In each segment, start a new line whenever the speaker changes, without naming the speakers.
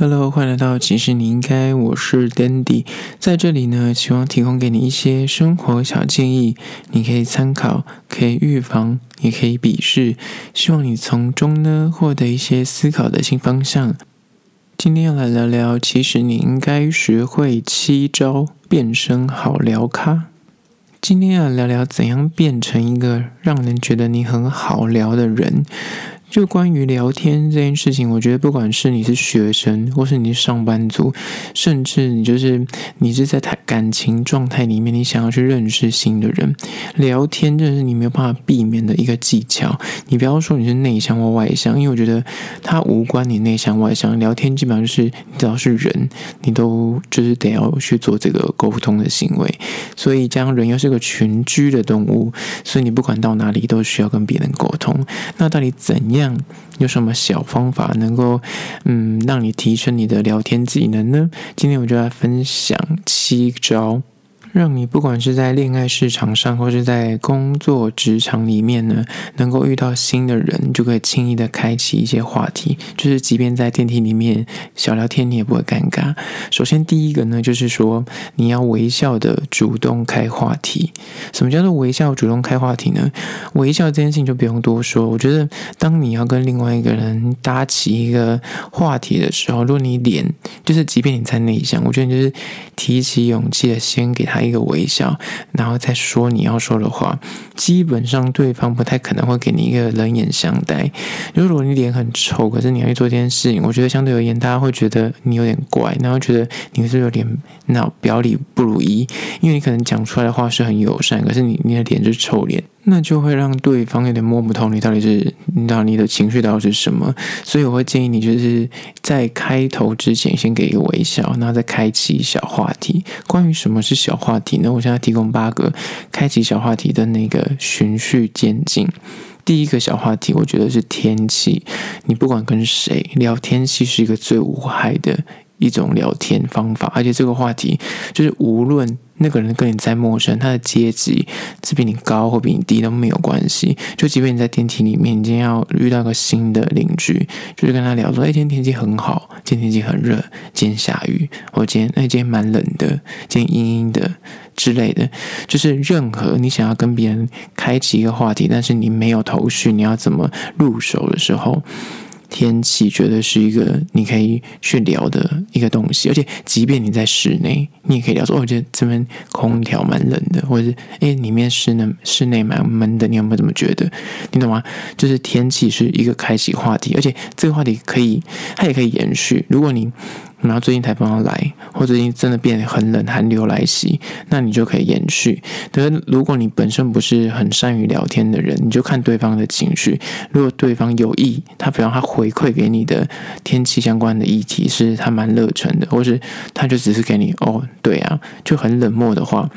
Hello，欢迎来到其实你应该，我是 Dandy，在这里呢，希望提供给你一些生活小建议，你可以参考，可以预防，也可以鄙视，希望你从中呢获得一些思考的新方向。今天要来聊聊，其实你应该学会七招变身好聊咖。今天要聊聊怎样变成一个让人觉得你很好聊的人。就关于聊天这件事情，我觉得不管是你是学生，或是你是上班族，甚至你就是你是在谈感情状态里面，你想要去认识新的人，聊天这是你没有办法避免的一个技巧。你不要说你是内向或外向，因为我觉得它无关你内向外向，聊天基本上就是你只要是人，你都就是得要去做这个沟通的行为。所以，这样人又是个群居的动物，所以你不管到哪里都需要跟别人沟通。那到底怎样？样有什么小方法能够嗯让你提升你的聊天技能呢？今天我就来分享七招。让你不管是在恋爱市场上，或是在工作职场里面呢，能够遇到新的人，就可以轻易的开启一些话题。就是即便在电梯里面小聊天，你也不会尴尬。首先第一个呢，就是说你要微笑的主动开话题。什么叫做微笑主动开话题呢？微笑这件事情就不用多说。我觉得当你要跟另外一个人搭起一个话题的时候，如果你脸就是，即便你再内向，我觉得你就是提起勇气的先给他。一个微笑，然后再说你要说的话，基本上对方不太可能会给你一个冷眼相待。如果你脸很臭，可是你要去做这件事情，我觉得相对而言，大家会觉得你有点怪，然后觉得你是有点那表里不如一，因为你可能讲出来的话是很友善，可是你你的脸是臭脸。那就会让对方有点摸不透你到底是，你到你的情绪到底是什么，所以我会建议你就是在开头之前先给一个微笑，然后再开启小话题。关于什么是小话题呢？我现在提供八个开启小话题的那个循序渐进。第一个小话题，我觉得是天气。你不管跟谁聊天气，是一个最无害的一种聊天方法，而且这个话题就是无论。那个人跟你再陌生，他的阶级是比你高或比你低都没有关系。就即便你在电梯里面，你今天要遇到个新的邻居，就是跟他聊说：“哎，今天天气很好，今天天气很热，今天下雨，或今天哎今天蛮冷的，今天阴阴的之类的。”就是任何你想要跟别人开启一个话题，但是你没有头绪，你要怎么入手的时候。天气绝对是一个你可以去聊的一个东西，而且即便你在室内，你也可以聊说：“哦，我觉得这边空调蛮冷的，或者是哎，里面室内室内蛮闷的，你有没有这么觉得？你懂吗？就是天气是一个开启话题，而且这个话题可以，它也可以延续。如果你然后最近台风要来，或最近真的变得很冷，寒流来袭，那你就可以延续。但是如果你本身不是很善于聊天的人，你就看对方的情绪。如果对方有意，他比方他回馈给你的天气相关的议题是他蛮热忱的，或是他就只是给你哦，对啊，就很冷漠的话，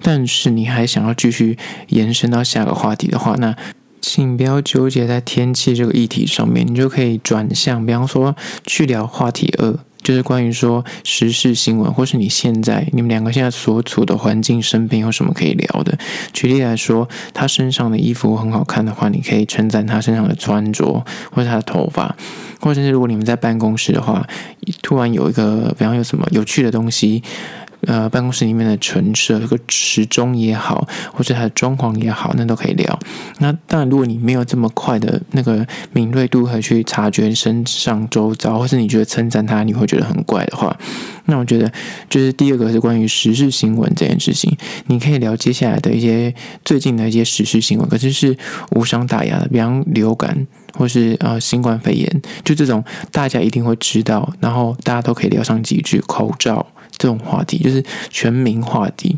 但是你还想要继续延伸到下个话题的话，那请不要纠结在天气这个议题上面，你就可以转向，比方说去聊话题二。就是关于说时事新闻，或是你现在你们两个现在所处的环境，身边有什么可以聊的？举例来说，他身上的衣服很好看的话，你可以称赞他身上的穿着，或是他的头发，或者是如果你们在办公室的话，突然有一个，比方有什么有趣的东西。呃，办公室里面的陈设，这个时钟也好，或者它的装潢也好，那都可以聊。那当然，如果你没有这么快的那个敏锐度和去察觉身上周遭，或是你觉得称赞他你会觉得很怪的话，那我觉得就是第二个是关于时事新闻这件事情，你可以聊接下来的一些最近的一些时事新闻，可是是无伤大雅的，比方流感或是呃新冠肺炎，就这种大家一定会知道，然后大家都可以聊上几句。口罩。这种话题就是全民话题，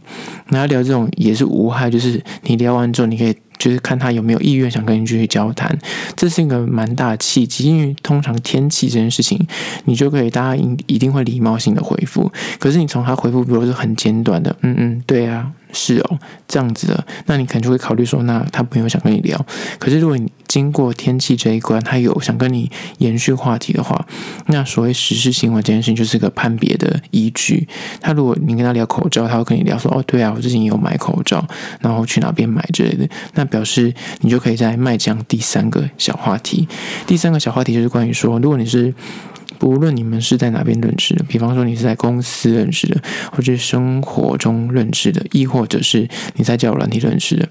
那聊这种也是无害，就是你聊完之后，你可以就是看他有没有意愿想跟你继续交谈，这是一个蛮大的契机。因为通常天气这件事情，你就可以大家一定会礼貌性的回复，可是你从他回复，比如说很简短的，嗯嗯，对啊，是哦，这样子的，那你可能就会考虑说，那他没有想跟你聊。可是如果你经过天气这一关，他有想跟你延续话题的话，那所谓时事新闻这件事情就是个判别的依据。他如果你跟他聊口罩，他会跟你聊说，哦，对啊，我最近有买口罩，然后去哪边买之类的，那表示你就可以再迈向第三个小话题。第三个小话题就是关于说，如果你是。不论你们是在哪边认识的，比方说你是在公司认识的，或者是生活中认识的，亦或或者是你在交友软体认识的。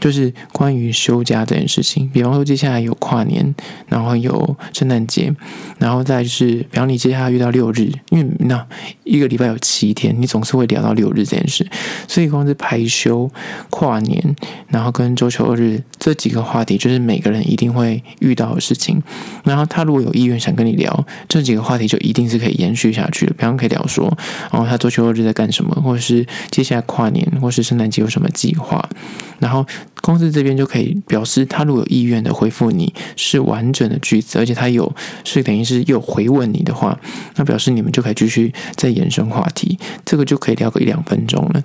就是关于休假这件事情，比方说接下来有跨年，然后有圣诞节，然后再就是，比方你接下来遇到六日，因为那一个礼拜有七天，你总是会聊到六日这件事，所以光是排休、跨年，然后跟周休二日这几个话题，就是每个人一定会遇到的事情。然后他如果有意愿想跟你聊这几个话题，就一定是可以延续下去的。比方可以聊说，哦，他周休二日在干什么，或者是接下来跨年或是圣诞节有什么计划，然后。公司这边就可以表示，他如果有意愿的回复你是完整的句子，而且他有是等于是又回问你的话，那表示你们就可以继续再延伸话题，这个就可以聊个一两分钟了，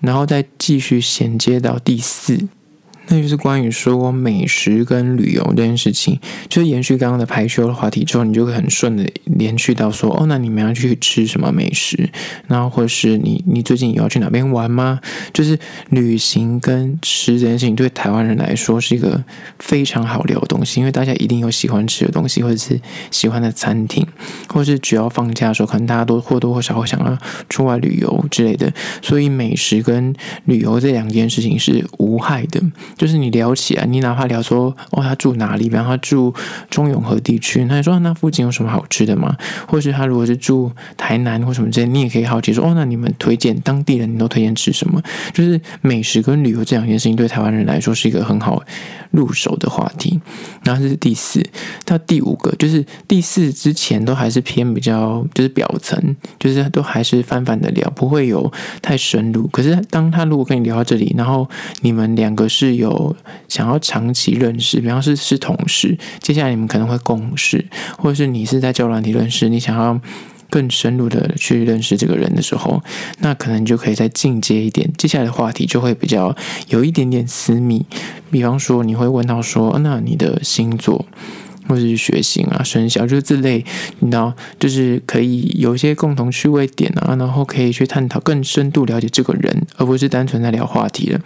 然后再继续衔接到第四。那就是关于说美食跟旅游这件事情，就是延续刚刚的排休的话题之后，你就会很顺的连续到说，哦，那你们要去吃什么美食？然后或是你你最近有要去哪边玩吗？就是旅行跟吃这件事情，对台湾人来说是一个非常好聊的东西，因为大家一定有喜欢吃的东西，或者是喜欢的餐厅，或是只要放假的时候，可能大家都或多或少会想要出外旅游之类的，所以美食跟旅游这两件事情是无害的。就是你聊起来，你哪怕聊说哦，他住哪里？比方他住中永和地区，那你说那附近有什么好吃的吗？或是他如果是住台南或什么之类，你也可以好奇说哦，那你们推荐当地人，你都推荐吃什么？就是美食跟旅游这两件事情，对台湾人来说是一个很好入手的话题。然后这是第四到第五个，就是第四之前都还是偏比较就是表层，就是都还是泛泛的聊，不会有太深入。可是当他如果跟你聊到这里，然后你们两个是有有想要长期认识，比方是是同事，接下来你们可能会共事，或者是你是在交软体认识，你想要更深入的去认识这个人的时候，那可能就可以再进阶一点，接下来的话题就会比较有一点点私密，比方说你会问到说，那你的星座。或者是血型啊、生肖，就是这类，你知道，就是可以有一些共同趣味点啊，然后可以去探讨更深度了解这个人，而不是单纯在聊话题了，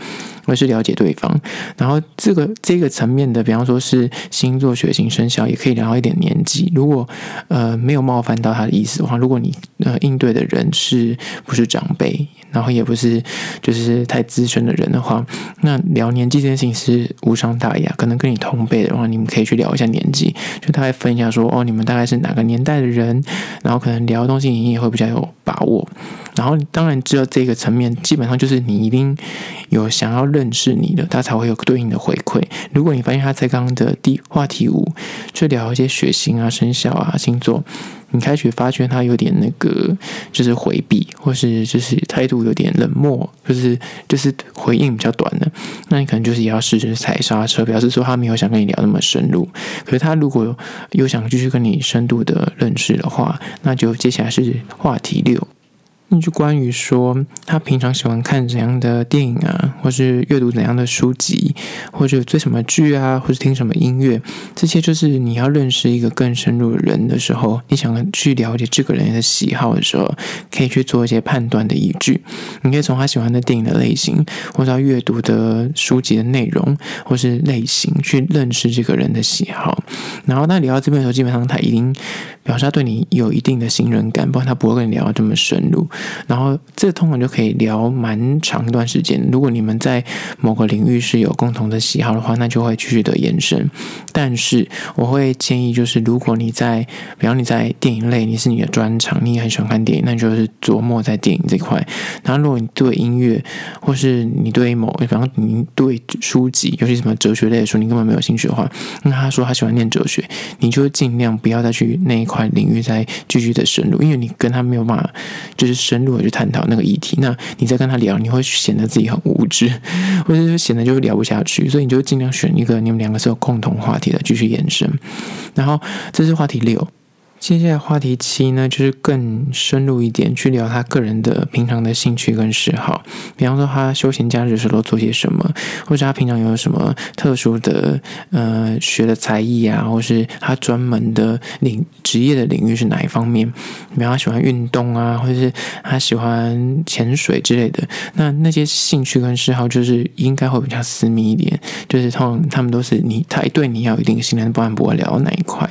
而是了解对方。然后这个这个层面的，比方说是星座、血型、生肖，也可以聊一点年纪。如果呃没有冒犯到他的意思的话，如果你呃应对的人是不是长辈？然后也不是就是太资深的人的话，那聊年纪这件事情是无伤大雅。可能跟你同辈的话，你们可以去聊一下年纪，就大概分享说哦，你们大概是哪个年代的人，然后可能聊的东西你也会比较有把握。然后当然只有这个层面，基本上就是你一定有想要认识你的，他才会有对应的回馈。如果你发现他在刚刚的第话题五，去聊一些血型啊、生肖啊、星座。你开始发觉他有点那个，就是回避，或是就是态度有点冷漠，就是就是回应比较短的，那你可能就是也要试着踩刹车，表示说他没有想跟你聊那么深入。可是他如果又想继续跟你深度的认识的话，那就接下来是话题六。那就关于说他平常喜欢看怎样的电影啊，或是阅读怎样的书籍，或者追什么剧啊，或是听什么音乐，这些就是你要认识一个更深入的人的时候，你想去了解这个人的喜好的时候，可以去做一些判断的依据。你可以从他喜欢的电影的类型，或者他阅读的书籍的内容，或是类型去认识这个人的喜好。然后，那聊到这边的时候，基本上他已经表示他对你有一定的信任感，不然他不会跟你聊这么深入。然后这通常就可以聊蛮长一段时间。如果你们在某个领域是有共同的喜好的话，那就会继续的延伸。但是我会建议，就是如果你在，比方你在电影类，你是你的专长，你也很喜欢看电影，那就是琢磨在电影这块。然后如果你对音乐，或是你对某，比方你对书籍，尤其什么哲学类的书，你根本没有兴趣的话，那他说他喜欢念哲学，你就尽量不要再去那一块领域再继续的深入，因为你跟他没有办法，就是。深入的去探讨那个议题，那你在跟他聊，你会显得自己很无知，或者是显得就聊不下去，所以你就尽量选一个你们两个是有共同话题的继续延伸。然后这是话题六，接下来话题七呢，就是更深入一点，去聊他个人的平常的兴趣跟嗜好。比方说，他休闲假日的时候做些什么，或者他平常有什么特殊的呃学的才艺啊，或是他专门的领职业的领域是哪一方面？比方他喜欢运动啊，或者是他喜欢潜水之类的。那那些兴趣跟嗜好，就是应该会比较私密一点，就是通常他们都是你他对你要有一定信任，不然不会聊到哪一块。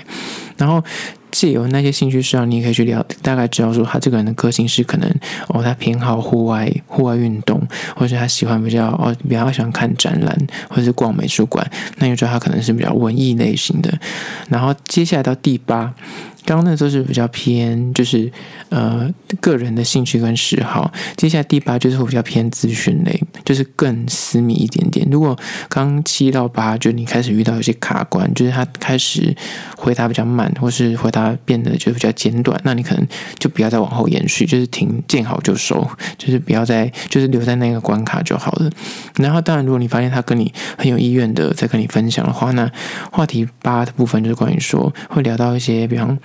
然后。借由那些兴趣嗜好，你也可以去聊，大概知道说他这个人的个性是可能哦，他偏好户外户外运动，或者他喜欢比较哦比较喜欢看展览，或者是逛美术馆，那你就知道他可能是比较文艺类型的。然后接下来到第八。刚刚那都是比较偏，就是呃个人的兴趣跟嗜好。接下来第八就是会比较偏资讯类，就是更私密一点点。如果刚七到八，就你开始遇到一些卡关，就是他开始回答比较慢，或是回答变得就比较简短，那你可能就不要再往后延续，就是停，见好就收，就是不要再就是留在那个关卡就好了。然后当然，如果你发现他跟你很有意愿的在跟你分享的话，那话题八的部分就是关于说会聊到一些，比方。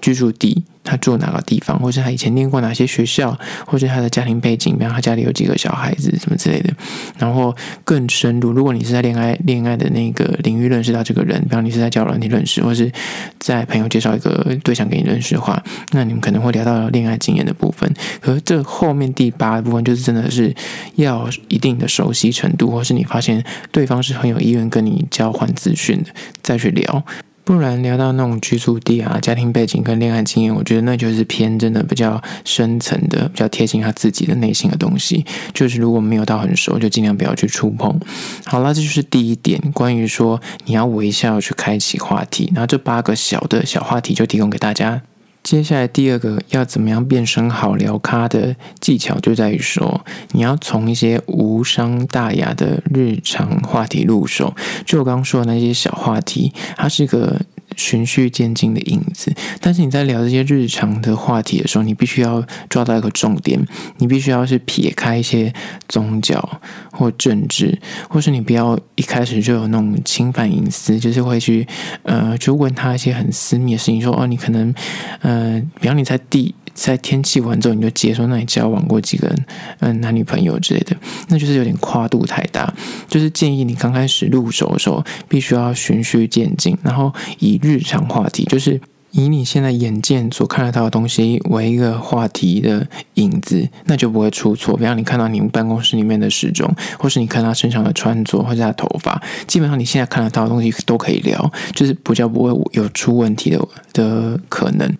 居住地，他住哪个地方，或是他以前念过哪些学校，或是他的家庭背景，比方他家里有几个小孩子，什么之类的。然后更深入，如果你是在恋爱恋爱的那个领域认识到这个人，比方你是在交友软体认识，或是在朋友介绍一个对象给你认识的话，那你们可能会聊到恋爱经验的部分。可是这后面第八部分，就是真的是要一定的熟悉程度，或是你发现对方是很有意愿跟你交换资讯的，再去聊。不然聊到那种居住地啊、家庭背景跟恋爱经验，我觉得那就是偏真的比较深层的、比较贴近他自己的内心的东西。就是如果没有到很熟，就尽量不要去触碰。好了，这就是第一点，关于说你要微笑去开启话题。然后这八个小的小话题就提供给大家。接下来第二个要怎么样变身好聊咖的技巧，就在于说你要从一些无伤大雅的日常话题入手。就我刚刚说的那些小话题，它是一个循序渐进的影子。但是你在聊这些日常的话题的时候，你必须要抓到一个重点，你必须要是撇开一些宗教或政治，或是你不要一开始就有那种侵犯隐私，就是会去呃，就问他一些很私密的事情，说哦，你可能呃。比方你在第在天气完之后，你就接说，那你交往过几个人，嗯，男女朋友之类的，那就是有点跨度太大。就是建议你刚开始入手的时候，必须要循序渐进，然后以日常话题，就是。以你现在眼见所看得到的东西为一个话题的影子，那就不会出错。比方你看到你们办公室里面的时钟，或是你看他身上的穿着，或者他头发，基本上你现在看得到的东西都可以聊，就是比较不会有出问题的的可能。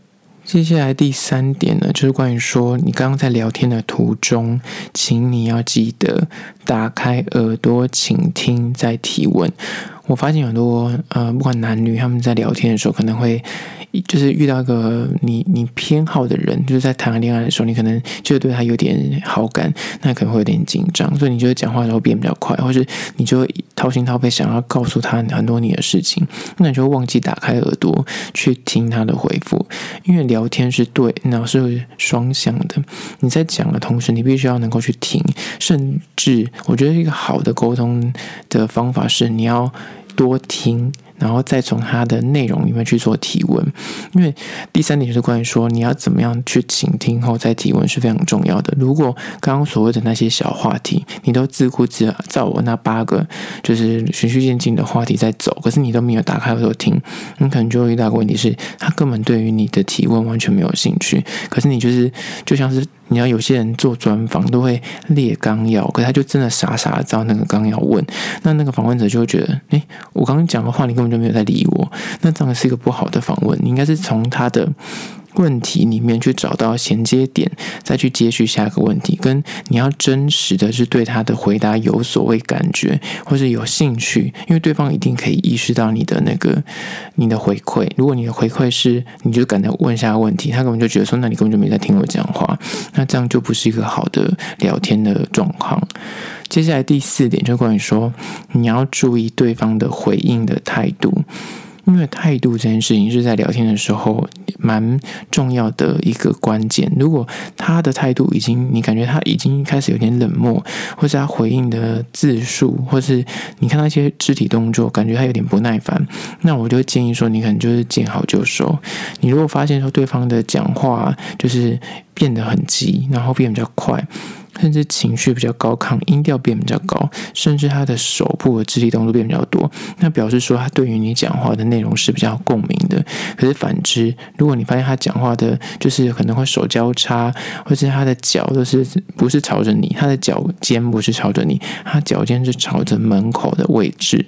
接下来第三点呢，就是关于说你刚刚在聊天的途中，请你要记得打开耳朵倾听再提问。我发现很多呃，不管男女，他们在聊天的时候可能会。就是遇到一个你你偏好的人，就是在谈恋爱的时候，你可能就对他有点好感，那可能会有点紧张，所以你就会讲话的时候变比较快，或是你就会掏心掏肺想要告诉他很多你的事情，那你就会忘记打开耳朵去听他的回复，因为聊天是对，然后是双向的，你在讲的同时，你必须要能够去听，甚至我觉得一个好的沟通的方法是你要多听。然后再从它的内容里面去做提问，因为第三点就是关于说你要怎么样去倾听后再提问是非常重要的。如果刚刚所谓的那些小话题，你都自顾自照我那八个就是循序渐进的话题在走，可是你都没有打开耳朵听，你可能就会遇到个问题是，他根本对于你的提问完全没有兴趣。可是你就是就像是。你要有些人做专访都会列纲要，可是他就真的傻傻的照那个纲要问，那那个访问者就会觉得，诶，我刚刚讲的话你根本就没有在理我，那这样是一个不好的访问。你应该是从他的。问题里面去找到衔接点，再去接续下一个问题。跟你要真实的是对他的回答有所谓感觉，或是有兴趣，因为对方一定可以意识到你的那个你的回馈。如果你的回馈是你就敢再问下问题，他根本就觉得说，那你根本就没在听我讲话，那这样就不是一个好的聊天的状况。接下来第四点就关于说，你要注意对方的回应的态度。因为态度这件事情是在聊天的时候蛮重要的一个关键。如果他的态度已经，你感觉他已经开始有点冷漠，或是他回应的字数，或是你看那些肢体动作，感觉他有点不耐烦，那我就建议说，你可能就是见好就收。你如果发现说对方的讲话就是变得很急，然后变得比较快。甚至情绪比较高亢，音调变比较高，甚至他的手部的肢体动作变比较多，那表示说他对于你讲话的内容是比较共鸣的。可是反之，如果你发现他讲话的，就是可能会手交叉，或者他的脚都是不是朝着你，他的脚尖不是朝着你，他脚尖是朝着门口的位置。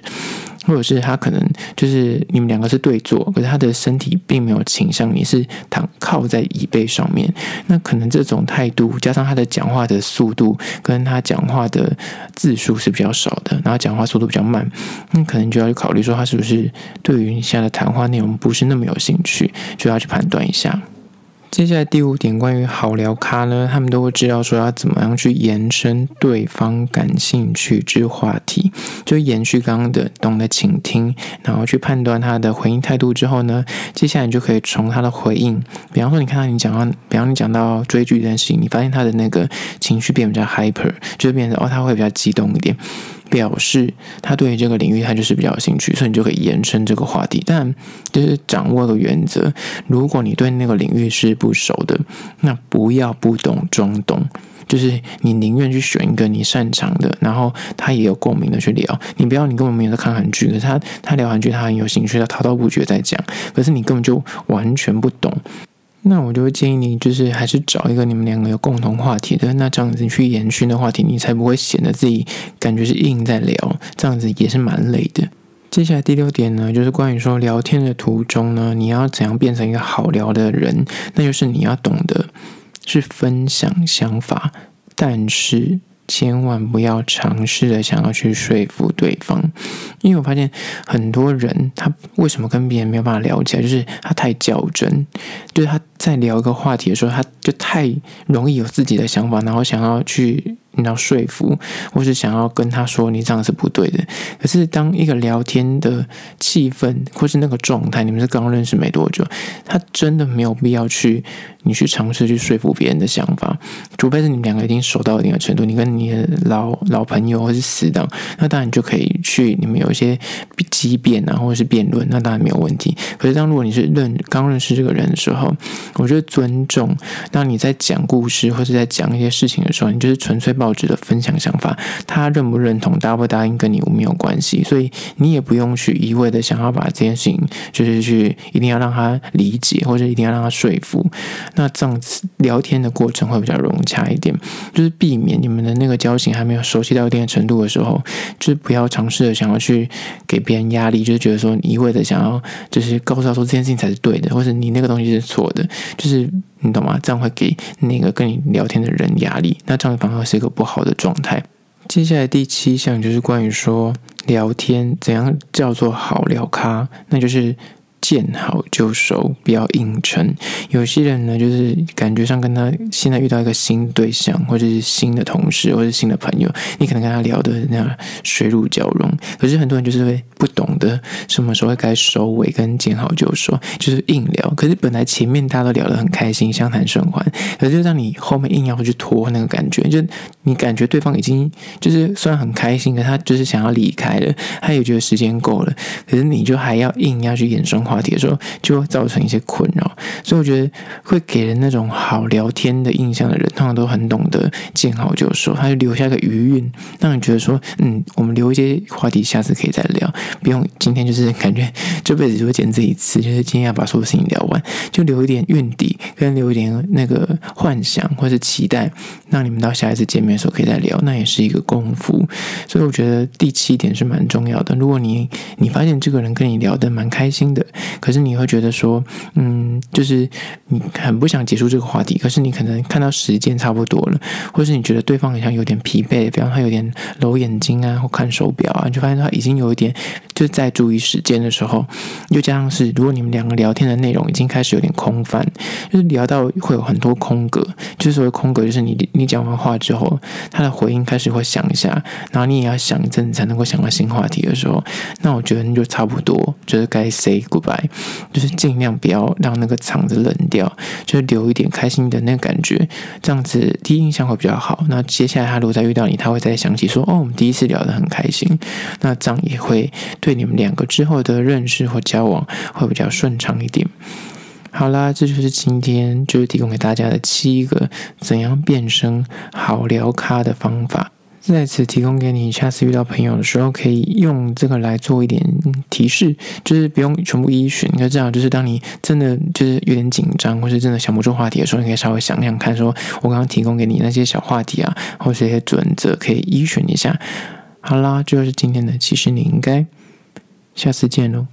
或者是他可能就是你们两个是对坐，可是他的身体并没有倾向你，是躺靠在椅背上面。那可能这种态度加上他的讲话的速度跟他讲话的字数是比较少的，然后讲话速度比较慢，那可能就要去考虑说他是不是对于你现在的谈话内容不是那么有兴趣，就要去判断一下。接下来第五点，关于好聊咖呢，他们都会知道说要怎么样去延伸对方感兴趣之话题，就延续刚刚的懂得倾听，然后去判断他的回应态度之后呢，接下来你就可以从他的回应，比方说你看到你讲到，比方你讲到追剧这件事情，你发现他的那个情绪变比较 hyper，就变成哦他会比较激动一点。表示他对于这个领域他就是比较有兴趣，所以你就可以延伸这个话题。但就是掌握个原则，如果你对那个领域是不熟的，那不要不懂装懂，就是你宁愿去选一个你擅长的，然后他也有共鸣的去聊。你不要你根本没有在看韩剧，可是他他聊韩剧他很有兴趣，他滔滔不绝在讲，可是你根本就完全不懂。那我就会建议你，就是还是找一个你们两个有共同话题的，那这样子你去延续的话题，你才不会显得自己感觉是硬在聊，这样子也是蛮累的。接下来第六点呢，就是关于说聊天的途中呢，你要怎样变成一个好聊的人，那就是你要懂得是分享想法，但是。千万不要尝试的想要去说服对方，因为我发现很多人他为什么跟别人没有办法聊起来，就是他太较真，就是他在聊一个话题的时候，他就太容易有自己的想法，然后想要去。你要说服，或是想要跟他说你这样是不对的。可是当一个聊天的气氛或是那个状态，你们是刚认识没多久，他真的没有必要去你去尝试去说服别人的想法，除非是你们两个已经熟到一定的程度，你跟你的老老朋友或是死党，那当然就可以去你们有一些激辩啊，或者是辩论，那当然没有问题。可是当如果你是认刚认识这个人的时候，我觉得尊重，当你在讲故事或是在讲一些事情的时候，你就是纯粹。报纸的分享想法，他认不认同、答不答应，跟你没有关系，所以你也不用去一味的想要把这件事情，就是去一定要让他理解，或者一定要让他说服。那这样子聊天的过程会比较融洽一点，就是避免你们的那个交情还没有熟悉到一定的程度的时候，就是不要尝试着想要去给别人压力，就是觉得说你一味的想要，就是告诉他说这件事情才是对的，或者你那个东西是错的，就是。你懂吗？这样会给那个跟你聊天的人压力，那这样反而是一个不好的状态。接下来第七项就是关于说聊天怎样叫做好聊咖，那就是。见好就收，不要硬撑。有些人呢，就是感觉上跟他现在遇到一个新对象，或者是新的同事，或者是新的朋友，你可能跟他聊的那样水乳交融。可是很多人就是会不懂得什么时候该收尾，跟见好就收，就是硬聊。可是本来前面大家都聊得很开心，相谈甚欢，可是就让你后面硬要去拖那个感觉，就你感觉对方已经就是虽然很开心，可他就是想要离开了，他也觉得时间够了，可是你就还要硬要去演生活。话题的时候，就会造成一些困扰，所以我觉得会给人那种好聊天的印象的人，通常都很懂得见好就收，他就留下个余韵，让你觉得说，嗯，我们留一些话题，下次可以再聊，不用今天就是感觉这辈子就会见这一次，就是今天要把所有事情聊完，就留一点韵底，跟留一点那个幻想或是期待，让你们到下一次见面的时候可以再聊，那也是一个功夫。所以我觉得第七点是蛮重要的。如果你你发现这个人跟你聊得蛮开心的。可是你会觉得说，嗯，就是你很不想结束这个话题，可是你可能看到时间差不多了，或是你觉得对方好像有点疲惫，比方他有点揉眼睛啊，或看手表啊，你就发现他已经有一点就在注意时间的时候，又加上是如果你们两个聊天的内容已经开始有点空泛，就是聊到会有很多空格，就是所谓空格，就是你你讲完话之后，他的回应开始会想一下，然后你也要想一阵子才能够想到新话题的时候，那我觉得你就差不多，就是该 say goodbye，就是尽量不要让那个场子冷掉，就是留一点开心的那个感觉，这样子第一印象会比较好。那接下来他如果再遇到你，他会再想起说，哦，我们第一次聊得很开心，那这样也会对你们两个之后的认识或交往会比较顺畅一点。好啦，这就是今天就是提供给大家的七个怎样变声好聊咖的方法。在此提供给你，下次遇到朋友的时候，可以用这个来做一点提示，就是不用全部依循。你这样，就是当你真的就是有点紧张，或是真的想不出话题的时候，你可以稍微想想看，说我刚刚提供给你那些小话题啊，或是一些准则，可以依循一下。好啦，这就是今天的，其实你应该下次见喽。